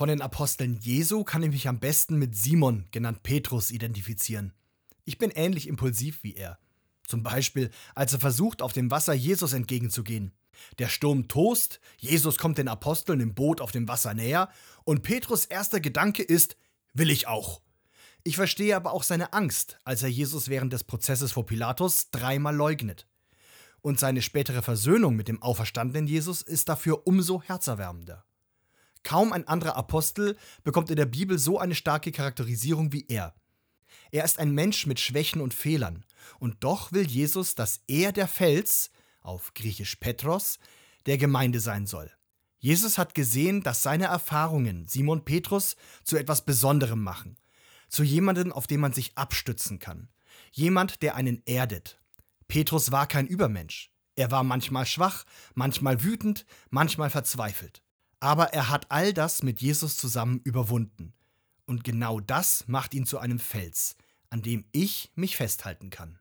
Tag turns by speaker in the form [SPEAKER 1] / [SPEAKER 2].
[SPEAKER 1] Von den Aposteln Jesu kann ich mich am besten mit Simon, genannt Petrus, identifizieren. Ich bin ähnlich impulsiv wie er. Zum Beispiel, als er versucht, auf dem Wasser Jesus entgegenzugehen. Der Sturm tost, Jesus kommt den Aposteln im Boot auf dem Wasser näher und Petrus erster Gedanke ist, will ich auch. Ich verstehe aber auch seine Angst, als er Jesus während des Prozesses vor Pilatus dreimal leugnet. Und seine spätere Versöhnung mit dem auferstandenen Jesus ist dafür umso herzerwärmender. Kaum ein anderer Apostel bekommt in der Bibel so eine starke Charakterisierung wie er. Er ist ein Mensch mit Schwächen und Fehlern, und doch will Jesus, dass er der Fels, auf Griechisch Petros, der Gemeinde sein soll. Jesus hat gesehen, dass seine Erfahrungen Simon Petrus zu etwas Besonderem machen, zu jemandem, auf den man sich abstützen kann, jemand, der einen erdet. Petrus war kein Übermensch. Er war manchmal schwach, manchmal wütend, manchmal verzweifelt. Aber er hat all das mit Jesus zusammen überwunden. Und genau das macht ihn zu einem Fels, an dem ich mich festhalten kann.